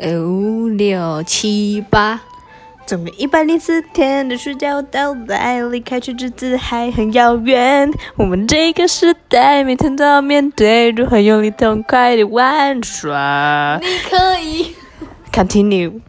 五六七八，总共一百零四天的暑假到来，离开去日子还很遥远。我们这个时代，每天都要面对如何用力痛快的玩耍。你可以。Continue。